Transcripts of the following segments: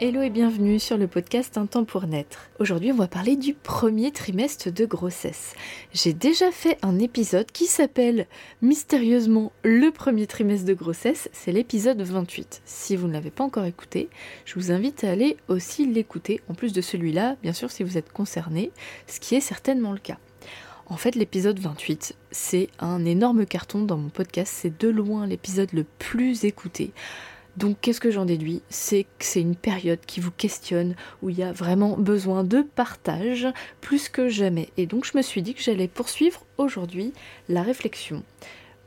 Hello et bienvenue sur le podcast Un temps pour naître. Aujourd'hui, on va parler du premier trimestre de grossesse. J'ai déjà fait un épisode qui s'appelle mystérieusement le premier trimestre de grossesse, c'est l'épisode 28. Si vous ne l'avez pas encore écouté, je vous invite à aller aussi l'écouter, en plus de celui-là, bien sûr si vous êtes concerné, ce qui est certainement le cas. En fait, l'épisode 28, c'est un énorme carton dans mon podcast, c'est de loin l'épisode le plus écouté. Donc qu'est-ce que j'en déduis? C'est que c'est une période qui vous questionne, où il y a vraiment besoin de partage plus que jamais. Et donc je me suis dit que j'allais poursuivre aujourd'hui la réflexion,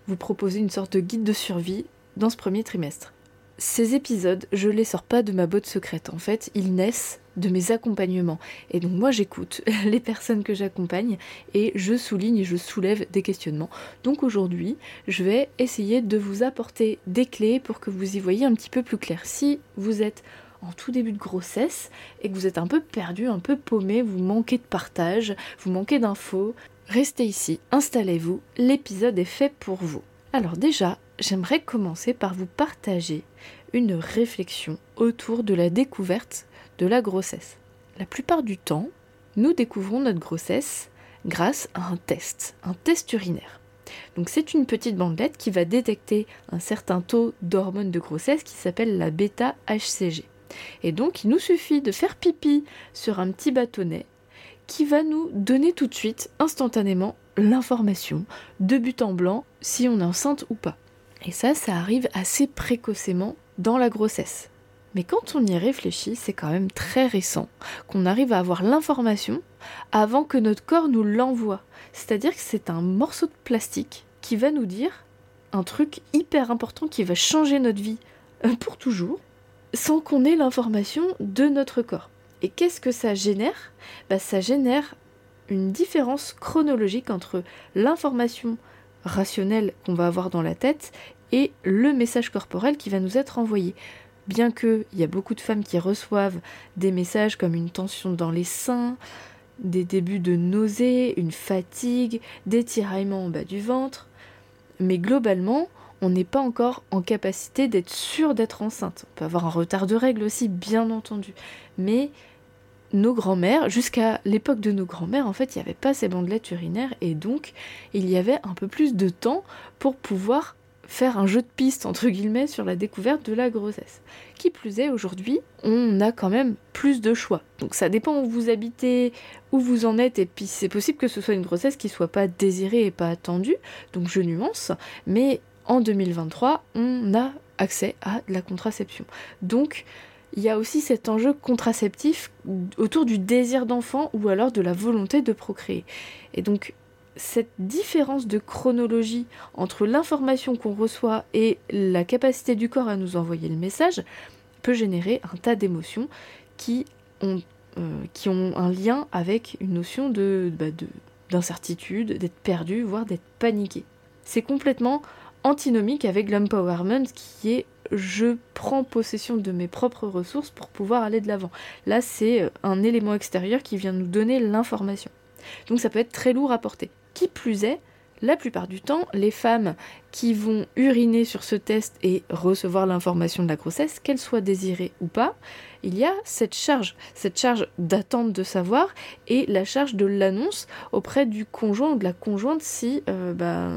vous proposer une sorte de guide de survie dans ce premier trimestre. Ces épisodes, je les sors pas de ma botte secrète. En fait, ils naissent de mes accompagnements. Et donc moi j'écoute les personnes que j'accompagne et je souligne et je soulève des questionnements. Donc aujourd'hui, je vais essayer de vous apporter des clés pour que vous y voyez un petit peu plus clair. Si vous êtes en tout début de grossesse et que vous êtes un peu perdu, un peu paumé, vous manquez de partage, vous manquez d'infos, restez ici, installez-vous, l'épisode est fait pour vous. Alors déjà, j'aimerais commencer par vous partager une réflexion autour de la découverte la grossesse. La plupart du temps, nous découvrons notre grossesse grâce à un test, un test urinaire. Donc c'est une petite bandelette qui va détecter un certain taux d'hormones de grossesse qui s'appelle la bêta-HCG. Et donc il nous suffit de faire pipi sur un petit bâtonnet qui va nous donner tout de suite, instantanément, l'information de but en blanc si on est enceinte ou pas. Et ça, ça arrive assez précocement dans la grossesse. Mais quand on y réfléchit, c'est quand même très récent qu'on arrive à avoir l'information avant que notre corps nous l'envoie. C'est-à-dire que c'est un morceau de plastique qui va nous dire un truc hyper important qui va changer notre vie euh, pour toujours, sans qu'on ait l'information de notre corps. Et qu'est-ce que ça génère? Bah, Ça génère une différence chronologique entre l'information rationnelle qu'on va avoir dans la tête et le message corporel qui va nous être envoyé bien qu'il y a beaucoup de femmes qui reçoivent des messages comme une tension dans les seins, des débuts de nausées, une fatigue, des tiraillements en bas du ventre, mais globalement, on n'est pas encore en capacité d'être sûr d'être enceinte. On peut avoir un retard de règles aussi, bien entendu, mais nos grands-mères, jusqu'à l'époque de nos grands-mères, en fait, il n'y avait pas ces bandelettes urinaires et donc il y avait un peu plus de temps pour pouvoir faire un jeu de piste entre guillemets sur la découverte de la grossesse. Qui plus est, aujourd'hui, on a quand même plus de choix. Donc ça dépend où vous habitez, où vous en êtes, et puis c'est possible que ce soit une grossesse qui soit pas désirée et pas attendue, donc je nuance, mais en 2023, on a accès à la contraception. Donc il y a aussi cet enjeu contraceptif autour du désir d'enfant ou alors de la volonté de procréer. Et donc cette différence de chronologie entre l'information qu'on reçoit et la capacité du corps à nous envoyer le message peut générer un tas d'émotions qui ont, euh, un lien avec une notion de, bah, d'incertitude, d'être perdu, voire d'être paniqué. C'est complètement antinomique avec l'empowerment qui est je prends possession de mes propres ressources pour pouvoir aller de l'avant. Là, c'est un élément extérieur qui vient nous donner l'information. Donc ça peut être très lourd à porter. Qui plus est, la plupart du temps, les femmes qui vont uriner sur ce test et recevoir l'information de la grossesse, qu'elle soit désirée ou pas, il y a cette charge, cette charge d'attente de savoir et la charge de l'annonce auprès du conjoint ou de la conjointe si, euh, bah,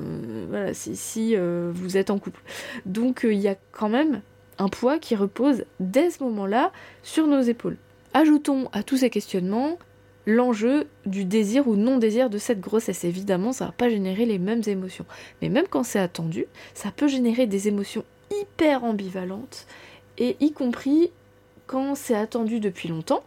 voilà, si, euh, vous êtes en couple. Donc euh, il y a quand même un poids qui repose dès ce moment-là sur nos épaules. Ajoutons à tous ces questionnements l'enjeu du désir ou non-désir de cette grossesse. Évidemment, ça va pas générer les mêmes émotions. Mais même quand c'est attendu, ça peut générer des émotions hyper ambivalentes, et y compris quand c'est attendu depuis longtemps.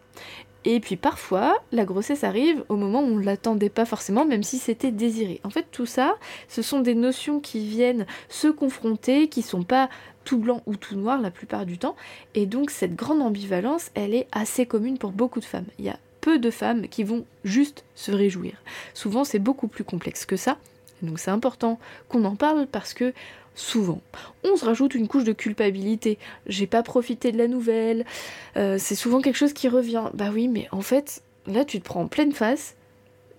Et puis parfois, la grossesse arrive au moment où on ne l'attendait pas forcément, même si c'était désiré. En fait, tout ça, ce sont des notions qui viennent se confronter, qui sont pas tout blanc ou tout noir la plupart du temps. Et donc cette grande ambivalence, elle est assez commune pour beaucoup de femmes. Il y a de femmes qui vont juste se réjouir. Souvent c'est beaucoup plus complexe que ça. Donc c'est important qu'on en parle parce que souvent. On se rajoute une couche de culpabilité. J'ai pas profité de la nouvelle. Euh, c'est souvent quelque chose qui revient. Bah oui, mais en fait, là, tu te prends en pleine face.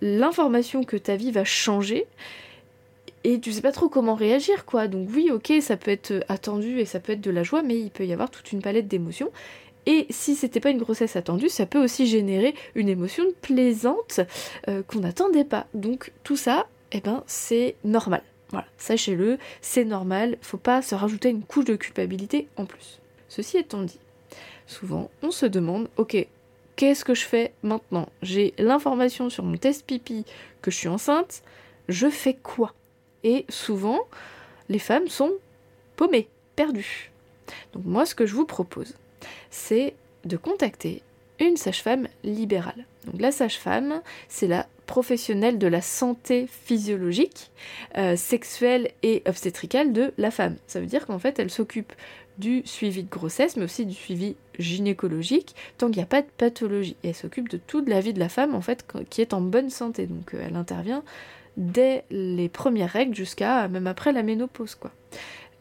L'information que ta vie va changer. Et tu sais pas trop comment réagir, quoi. Donc oui, ok, ça peut être attendu et ça peut être de la joie, mais il peut y avoir toute une palette d'émotions. Et si c'était pas une grossesse attendue, ça peut aussi générer une émotion plaisante euh, qu'on n'attendait pas. Donc tout ça, eh ben, c'est normal. Voilà, sachez-le, c'est normal, faut pas se rajouter une couche de culpabilité en plus. Ceci étant dit, souvent on se demande, ok, qu'est-ce que je fais maintenant? J'ai l'information sur mon test pipi que je suis enceinte, je fais quoi? Et souvent, les femmes sont paumées, perdues. Donc moi, ce que je vous propose, c'est de contacter une sage-femme libérale. Donc la sage-femme, c'est la professionnelle de la santé physiologique, euh, sexuelle et obstétricale de la femme. Ça veut dire qu'en fait, elle s'occupe du suivi de grossesse, mais aussi du suivi gynécologique, tant qu'il n'y a pas de pathologie. Et elle s'occupe de toute la vie de la femme, en fait, qui est en bonne santé. Donc euh, elle intervient dès les premières règles jusqu'à même après la ménopause, quoi.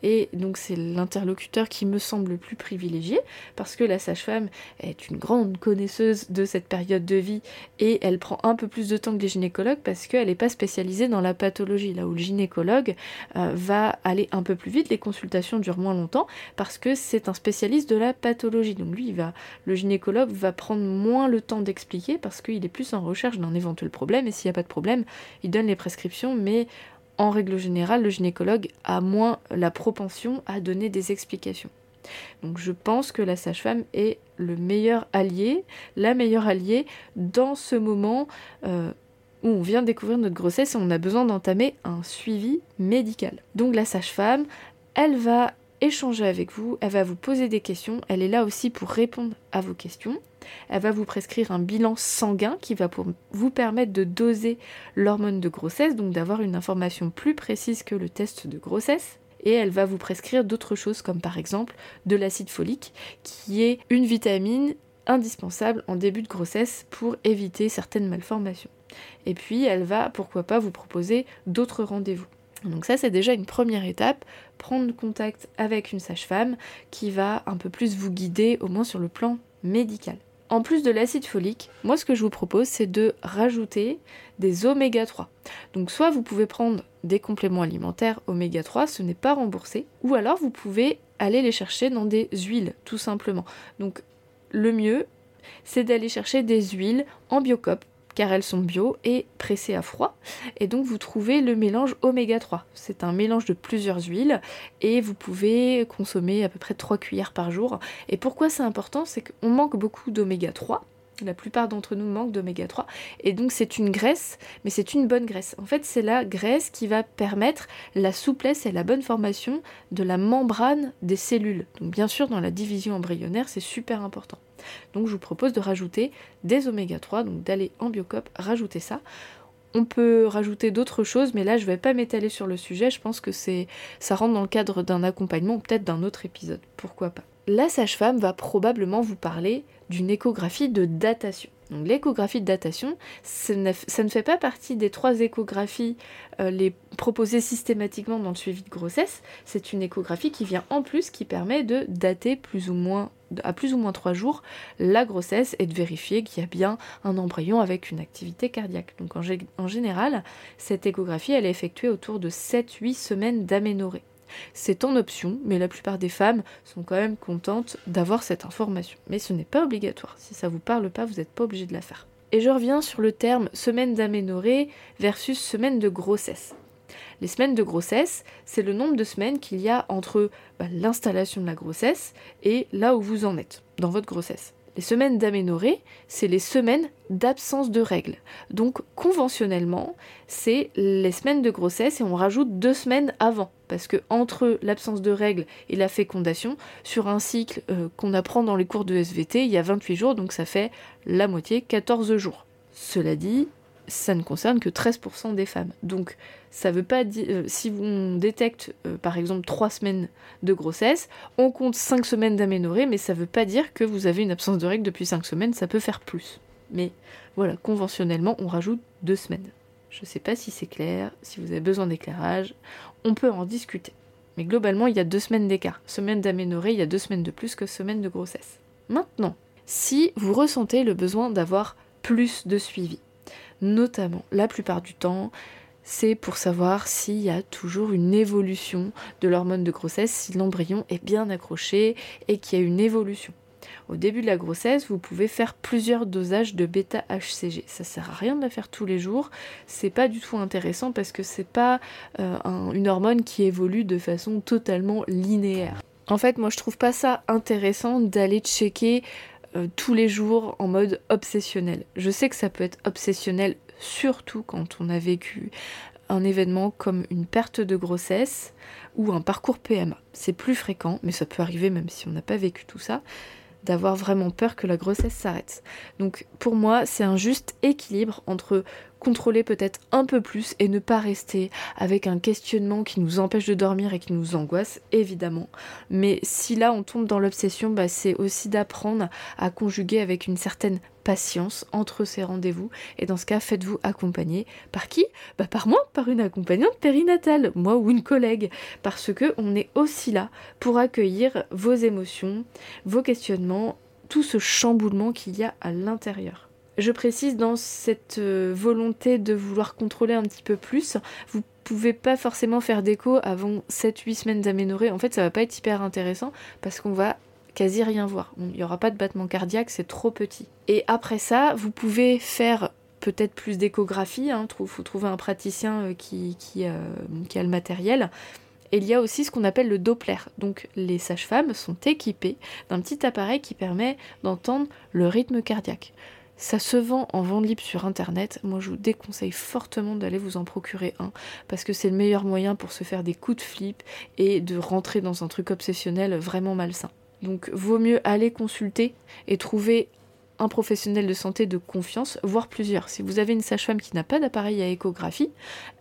Et donc c'est l'interlocuteur qui me semble le plus privilégié parce que la sage-femme est une grande connaisseuse de cette période de vie et elle prend un peu plus de temps que les gynécologues parce qu'elle n'est pas spécialisée dans la pathologie. Là où le gynécologue euh, va aller un peu plus vite, les consultations durent moins longtemps parce que c'est un spécialiste de la pathologie. Donc lui, il va, le gynécologue va prendre moins le temps d'expliquer parce qu'il est plus en recherche d'un éventuel problème et s'il n'y a pas de problème, il donne les prescriptions mais en règle générale, le gynécologue a moins la propension à donner des explications. Donc je pense que la sage-femme est le meilleur allié, la meilleure alliée dans ce moment euh, où on vient découvrir notre grossesse et on a besoin d'entamer un suivi médical. Donc la sage-femme, elle va échanger avec vous, elle va vous poser des questions, elle est là aussi pour répondre à vos questions. Elle va vous prescrire un bilan sanguin qui va vous permettre de doser l'hormone de grossesse, donc d'avoir une information plus précise que le test de grossesse. Et elle va vous prescrire d'autres choses comme par exemple de l'acide folique qui est une vitamine indispensable en début de grossesse pour éviter certaines malformations. Et puis elle va pourquoi pas vous proposer d'autres rendez-vous. Donc ça c'est déjà une première étape, prendre contact avec une sage-femme qui va un peu plus vous guider au moins sur le plan médical. En plus de l'acide folique, moi ce que je vous propose c'est de rajouter des oméga 3. Donc soit vous pouvez prendre des compléments alimentaires oméga 3, ce n'est pas remboursé, ou alors vous pouvez aller les chercher dans des huiles tout simplement. Donc le mieux c'est d'aller chercher des huiles en biocop car elles sont bio et pressées à froid. Et donc vous trouvez le mélange oméga 3. C'est un mélange de plusieurs huiles et vous pouvez consommer à peu près 3 cuillères par jour. Et pourquoi c'est important? C'est qu'on manque beaucoup d'oméga 3. La plupart d'entre nous manquent d'oméga 3 et donc c'est une graisse, mais c'est une bonne graisse. En fait, c'est la graisse qui va permettre la souplesse et la bonne formation de la membrane des cellules. Donc bien sûr, dans la division embryonnaire, c'est super important. Donc je vous propose de rajouter des oméga 3, donc d'aller en biocop, rajouter ça. On peut rajouter d'autres choses, mais là je vais pas m'étaler sur le sujet, je pense que c'est ça rentre dans le cadre d'un accompagnement ou peut-être d'un autre épisode, pourquoi pas. La sage-femme va probablement vous parler d'une échographie de datation. Donc l'échographie de datation, ça ne, fait pas partie des trois échographies euh, proposées systématiquement dans le suivi de grossesse. C'est une échographie qui vient en plus, qui permet de dater plus ou moins à plus ou moins trois jours la grossesse et de vérifier qu'il y a bien un embryon avec une activité cardiaque. Donc en, général, cette échographie elle est effectuée autour de 7-8 semaines d'aménorrhée. C'est en option, mais la plupart des femmes sont quand même contentes d'avoir cette information. Mais ce n'est pas obligatoire. Si ça vous parle pas, vous n'êtes pas obligé de la faire. Et je reviens sur le terme semaine d'aménorrhée versus semaine de grossesse. Les semaines de grossesse, c'est le nombre de semaines qu'il y a entre bah, l'installation de la grossesse et là où vous en êtes dans votre grossesse. Les semaines d'aménorrhée, c'est les semaines d'absence de règles. Donc conventionnellement, c'est les semaines de grossesse et on rajoute deux semaines avant. Parce que entre l'absence de règles et la fécondation, sur un cycle euh, qu'on apprend dans les cours de SVT, il y a 28 jours, donc ça fait la moitié, 14 jours. Cela dit, ça ne concerne que 13% des femmes. Donc ça veut pas dire euh, si on détecte euh, par exemple 3 semaines de grossesse, on compte 5 semaines d'aménorrhée, mais ça veut pas dire que vous avez une absence de règles depuis 5 semaines, ça peut faire plus. Mais voilà, conventionnellement, on rajoute 2 semaines. Je sais pas si c'est clair, si vous avez besoin d'éclairage, on peut en discuter. Mais globalement, il y a 2 semaines d'écart. Semaine d'aménorrhée, il y a 2 semaines de plus que semaine de grossesse. Maintenant, si vous ressentez le besoin d'avoir plus de suivi, notamment la plupart du temps, c'est pour savoir s'il y a toujours une évolution de l'hormone de grossesse, si l'embryon est bien accroché et qu'il y a une évolution. Au début de la grossesse, vous pouvez faire plusieurs dosages de bêta-HCG. Ça sert à rien de la faire tous les jours. C'est pas du tout intéressant parce que c'est pas euh, une hormone qui évolue de façon totalement linéaire. En fait, moi je trouve pas ça intéressant d'aller checker euh, tous les jours en mode obsessionnel. Je sais que ça peut être obsessionnel surtout quand on a vécu un événement comme une perte de grossesse ou un parcours PMA. C'est plus fréquent, mais ça peut arriver même si on n'a pas vécu tout ça d'avoir vraiment peur que la grossesse s'arrête. Donc pour moi, c'est un juste équilibre entre contrôler peut-être un peu plus et ne pas rester avec un questionnement qui nous empêche de dormir et qui nous angoisse, évidemment. Mais si là on tombe dans l'obsession, bah, c'est aussi d'apprendre à conjuguer avec une certaine patience entre ces rendez-vous. Et dans ce cas, faites-vous accompagner par qui? Bah Par moi, par une accompagnante périnatale, moi ou une collègue. Parce que on est aussi là pour accueillir vos émotions, vos questionnements, tout ce chamboulement qu'il y a à l'intérieur. Je précise dans cette euh, volonté de vouloir contrôler un petit peu plus, vous pouvez pas forcément faire d'écho avant 7-8 semaines d'aménorrhée. En fait, ça va pas être hyper intéressant parce qu'on va quasi rien voir. Il n'y aura pas de battement cardiaque, c'est trop petit. Et après ça, vous pouvez faire peut-être plus d'échographie, il hein, faut trouver un praticien euh, qui, euh, qui a le matériel. Et il y a aussi ce qu'on appelle le Doppler. Donc les sages-femmes sont équipées d'un petit appareil qui permet d'entendre le rythme cardiaque. Ça se vend en vente libre sur internet. Moi, je vous déconseille fortement d'aller vous en procurer un parce que c'est le meilleur moyen pour se faire des coups de flip et de rentrer dans un truc obsessionnel vraiment malsain. Donc, vaut mieux aller consulter et trouver un professionnel de santé de confiance, voire plusieurs. Si vous avez une sage-femme qui n'a pas d'appareil à échographie,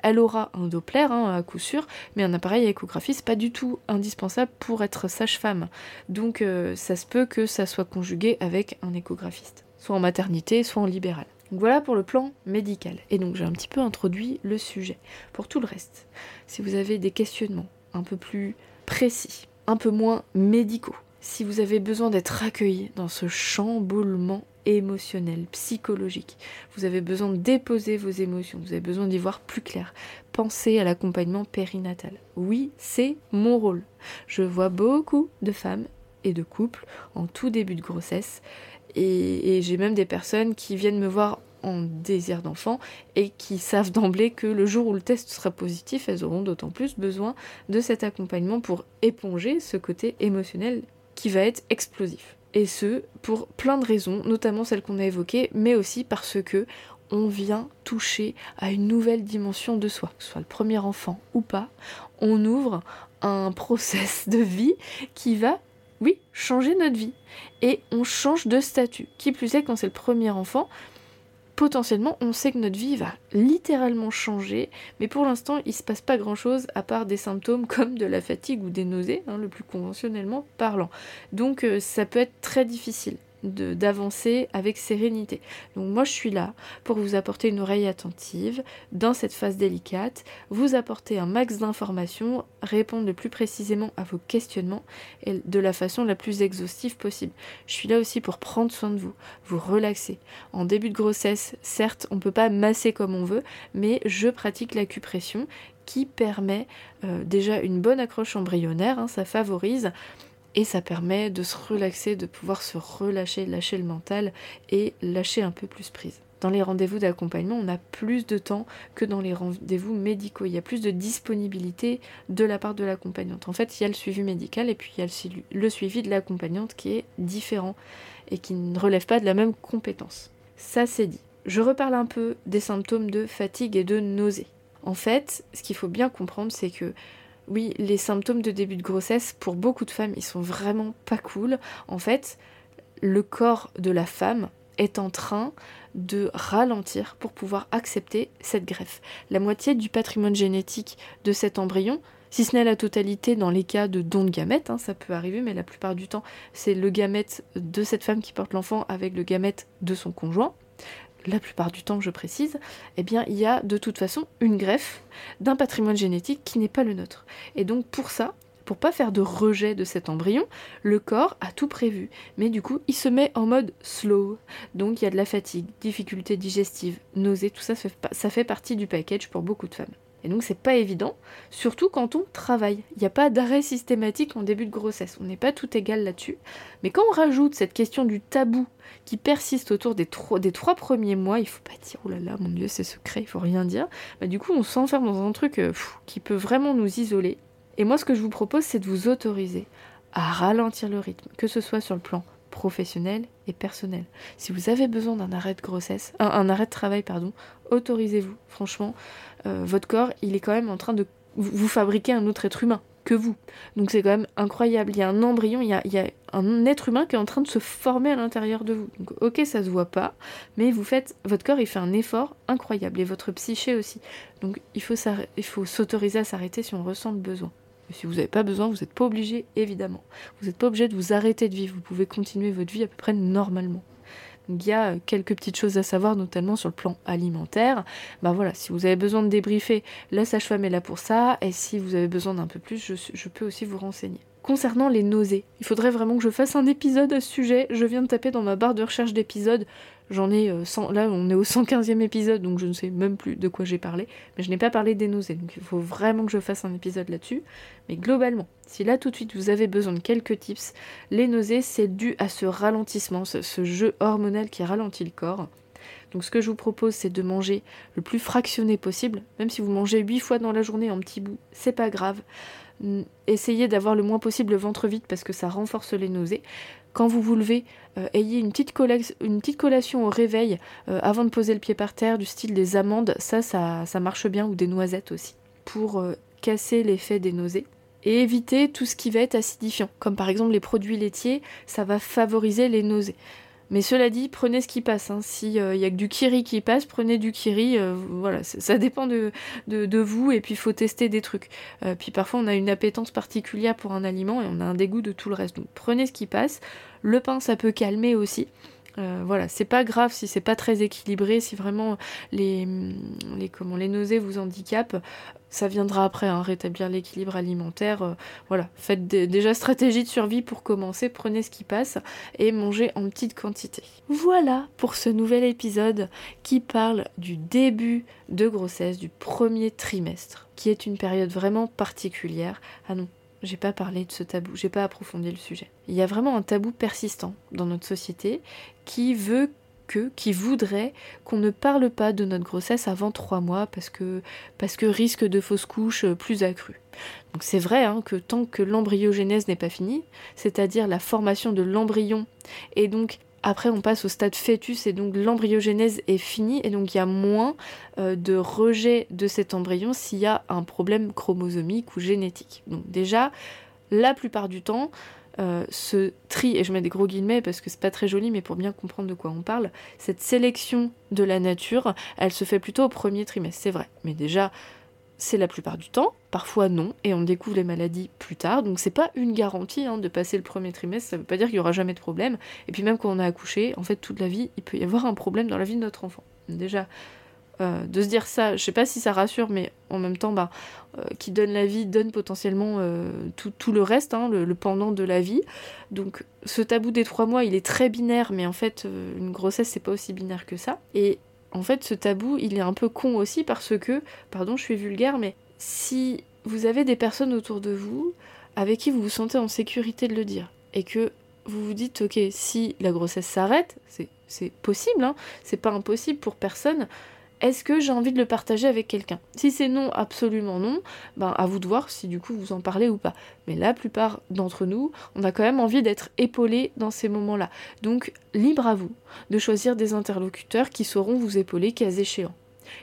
elle aura un Doppler hein, à coup sûr, mais un appareil à échographie, c'est pas du tout indispensable pour être sage-femme. Donc euh, ça se peut que ça soit conjugué avec un échographiste soit en maternité, soit en libéral. Donc voilà pour le plan médical. Et donc j'ai un petit peu introduit le sujet. Pour tout le reste, si vous avez des questionnements un peu plus précis, un peu moins médicaux, si vous avez besoin d'être accueilli dans ce chamboulement émotionnel, psychologique, vous avez besoin de déposer vos émotions, vous avez besoin d'y voir plus clair, pensez à l'accompagnement périnatal. Oui, c'est mon rôle. Je vois beaucoup de femmes et de couples en tout début de grossesse et, j'ai même des personnes qui viennent me voir en désir d'enfant et qui savent d'emblée que le jour où le test sera positif, elles auront d'autant plus besoin de cet accompagnement pour éponger ce côté émotionnel qui va être explosif. Et ce, pour plein de raisons, notamment celles qu'on a évoquées, mais aussi parce que on vient toucher à une nouvelle dimension de soi, que ce soit le premier enfant ou pas, on ouvre un process de vie qui va oui, changer notre vie. Et on change de statut. Qui plus est, quand c'est le premier enfant, potentiellement, on sait que notre vie va littéralement changer, mais pour l'instant, il se passe pas grand chose à part des symptômes comme de la fatigue ou des nausées, hein, le plus conventionnellement parlant. Donc, euh, ça peut être très difficile d'avancer avec sérénité. Donc moi je suis là pour vous apporter une oreille attentive dans cette phase délicate, vous apporter un max d'informations, répondre le plus précisément à vos questionnements et de la façon la plus exhaustive possible. Je suis là aussi pour prendre soin de vous, vous relaxer. En début de grossesse, certes on ne peut pas masser comme on veut, mais je pratique l'acupression qui permet euh, déjà une bonne accroche embryonnaire, hein, ça favorise et ça permet de se relaxer, de pouvoir se relâcher, lâcher le mental et lâcher un peu plus prise. Dans les rendez-vous d'accompagnement, on a plus de temps que dans les rendez-vous médicaux. Il y a plus de disponibilité de la part de l'accompagnante. En fait, il y a le suivi médical et puis il y a le suivi de l'accompagnante qui est différent et qui ne relève pas de la même compétence. Ça, c'est dit. Je reparle un peu des symptômes de fatigue et de nausée. En fait, ce qu'il faut bien comprendre, c'est que oui, les symptômes de début de grossesse, pour beaucoup de femmes, ils sont vraiment pas cool. En fait, le corps de la femme est en train de ralentir pour pouvoir accepter cette greffe. La moitié du patrimoine génétique de cet embryon, si ce n'est la totalité dans les cas de don de gamètes, hein, ça peut arriver, mais la plupart du temps, c'est le gamète de cette femme qui porte l'enfant avec le gamète de son conjoint. La plupart du temps, je précise, eh bien, il y a de toute façon une greffe d'un patrimoine génétique qui n'est pas le nôtre. Et donc, pour ça, pour pas faire de rejet de cet embryon, le corps a tout prévu. Mais du coup, il se met en mode slow. Donc il y a de la fatigue, difficultés digestives, nausées, tout ça, ça fait partie du package pour beaucoup de femmes. Et donc c'est pas évident, surtout quand on travaille. Il n'y a pas d'arrêt systématique en début de grossesse. On n'est pas tout égal là-dessus. Mais quand on rajoute cette question du tabou qui persiste autour des, trois premiers mois, il faut pas dire oh là là, mon dieu, c'est secret, il faut rien dire. Bah, du coup, on s'enferme dans un truc euh, qui peut vraiment nous isoler. Et moi, ce que je vous propose, c'est de vous autoriser à ralentir le rythme, que ce soit sur le plan professionnel et personnel. Si vous avez besoin d'un arrêt de grossesse, un, arrêt de travail, pardon, autorisez-vous. Franchement, euh, votre corps, il est quand même en train de vous fabriquer un autre être humain que vous. Donc c'est quand même incroyable. Il y a un embryon, il y a, il y a, un être humain qui est en train de se former à l'intérieur de vous. Donc ok, ça se voit pas, mais vous faites, votre corps, il fait un effort incroyable et votre psyché aussi. Donc il faut, s'autoriser à s'arrêter si on ressent le besoin si vous n'avez pas besoin, vous n'êtes pas obligé, évidemment. Vous n'êtes pas obligé de vous arrêter de vivre. Vous pouvez continuer votre vie à peu près normalement. Il y a quelques petites choses à savoir, notamment sur le plan alimentaire. Ben voilà, si vous avez besoin de débriefer, la sage-femme est là pour ça. Et si vous avez besoin d'un peu plus, je peux aussi vous renseigner. Concernant les nausées, il faudrait vraiment que je fasse un épisode à ce sujet. Je viens de taper dans ma barre de recherche d'épisodes J'en ai 100, euh, là on est au 115e épisode donc je ne sais même plus de quoi j'ai parlé, mais je n'ai pas parlé des nausées donc il faut vraiment que je fasse un épisode là-dessus. Mais globalement, si là tout de suite vous avez besoin de quelques tips, les nausées c'est dû à ce ralentissement, ce, jeu hormonal qui ralentit le corps. Donc ce que je vous propose c'est de manger le plus fractionné possible, même si vous mangez 8 fois dans la journée en petits bouts, c'est pas grave. Essayez d'avoir le moins possible le ventre vide parce que ça renforce les nausées. Quand vous vous levez, euh, ayez une petite, collation au réveil euh, avant de poser le pied par terre, du style des amandes, ça, ça, marche bien, ou des noisettes aussi, pour euh, casser l'effet des nausées. Et éviter tout ce qui va être acidifiant, comme par exemple les produits laitiers, ça va favoriser les nausées. Mais cela dit, prenez ce qui passe. Hein. S'il y a que du kiri qui passe, prenez du kiri. Euh, voilà, ça dépend de, de, vous et puis il faut tester des trucs. Euh, puis parfois on a une appétence particulière pour un aliment et on a un dégoût de tout le reste. Donc prenez ce qui passe. Le pain, ça peut calmer aussi. Euh, voilà, c'est pas grave si c'est pas très équilibré, si vraiment les, comment, les nausées vous handicapent, ça viendra après, hein, rétablir l'équilibre alimentaire. Euh, voilà, faites déjà stratégie de survie pour commencer, prenez ce qui passe et mangez en petite quantité. Voilà pour ce nouvel épisode qui parle du début de grossesse, du premier trimestre, qui est une période vraiment particulière. Ah non, j'ai pas parlé de ce tabou, j'ai pas approfondi le sujet. Il y a vraiment un tabou persistant dans notre société qui veut que, qui voudrait qu'on ne parle pas de notre grossesse avant trois mois parce que, parce que risque de fausse couche plus accru. Donc c'est vrai hein, que tant que l'embryogénèse n'est pas finie, c'est-à-dire la formation de l'embryon et donc après, on passe au stade fœtus et donc l'embryogénèse est finie et donc il y a moins euh, de rejet de cet embryon s'il y a un problème chromosomique ou génétique. Donc déjà, la plupart du temps, euh, ce tri, et je mets des gros guillemets parce que c'est pas très joli, mais pour bien comprendre de quoi on parle, cette sélection de la nature, elle se fait plutôt au premier trimestre, c'est vrai. Mais déjà, c'est la plupart du temps, parfois non, et on découvre les maladies plus tard, donc c'est pas une garantie hein, de passer le premier trimestre, ça veut pas dire qu'il y aura jamais de problème, et puis même quand on a accouché, en fait toute la vie, il peut y avoir un problème dans la vie de notre enfant. Déjà, euh, de se dire ça, je sais pas si ça rassure, mais en même temps, bah, euh, qui donne la vie donne potentiellement euh, tout, le reste, hein, le, le, pendant de la vie. Donc ce tabou des trois mois, il est très binaire, mais en fait, une grossesse, c'est pas aussi binaire que ça. Et en fait, ce tabou, il est un peu con aussi parce que, pardon, je suis vulgaire, mais si vous avez des personnes autour de vous avec qui vous vous sentez en sécurité de le dire, et que vous vous dites, ok, si la grossesse s'arrête, c'est possible, hein, c'est pas impossible pour personne, est-ce que j'ai envie de le partager avec quelqu'un? Si c'est non, absolument non, ben à vous de voir si du coup vous en parlez ou pas. Mais la plupart d'entre nous, on a quand même envie d'être épaulé dans ces moments-là. Donc libre à vous de choisir des interlocuteurs qui sauront vous épauler cas échéant.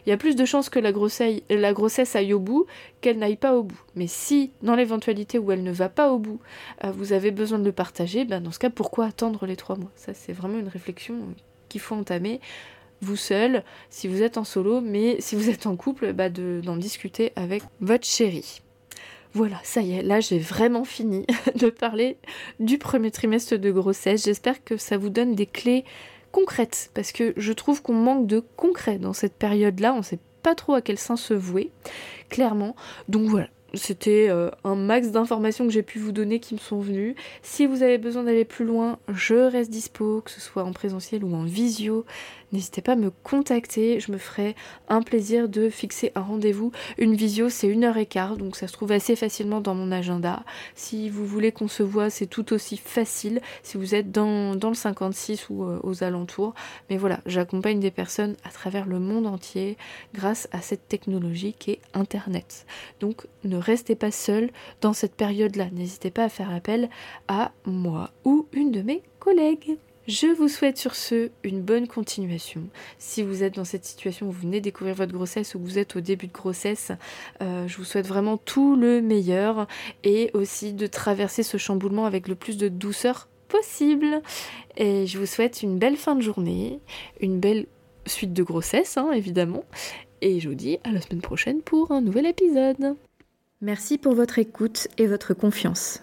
Il y a plus de chances que la grossesse, aille au bout qu'elle n'aille pas au bout. Mais si, dans l'éventualité où elle ne va pas au bout, euh, vous avez besoin de le partager, ben dans ce cas, pourquoi attendre les trois mois? Ça, c'est vraiment une réflexion qu'il faut entamer vous seul, si vous êtes en solo, mais si vous êtes en couple, bah d'en discuter avec votre chéri. Voilà, ça y est, là j'ai vraiment fini de parler du premier trimestre de grossesse. J'espère que ça vous donne des clés concrètes, parce que je trouve qu'on manque de concret dans cette période-là, on sait pas trop à quel sens se vouer, clairement. Donc voilà, c'était euh, un max d'informations que j'ai pu vous donner qui me sont venues. Si vous avez besoin d'aller plus loin, je reste dispo, que ce soit en présentiel ou en visio. N'hésitez pas à me contacter, je me ferai un plaisir de fixer un rendez-vous. Une visio, c'est une heure et quart, donc ça se trouve assez facilement dans mon agenda. Si vous voulez qu'on se voit, c'est tout aussi facile si vous êtes dans, le 56 ou euh, aux alentours. Mais voilà, j'accompagne des personnes à travers le monde entier grâce à cette technologie qui est Internet. Donc ne restez pas seul dans cette période-là. N'hésitez pas à faire appel à moi ou une de mes collègues. Je vous souhaite sur ce une bonne continuation. Si vous êtes dans cette situation où vous venez découvrir votre grossesse ou vous êtes au début de grossesse, euh, je vous souhaite vraiment tout le meilleur et aussi de traverser ce chamboulement avec le plus de douceur possible. Et je vous souhaite une belle fin de journée, une belle suite de grossesse hein, évidemment. Et je vous dis à la semaine prochaine pour un nouvel épisode. Merci pour votre écoute et votre confiance.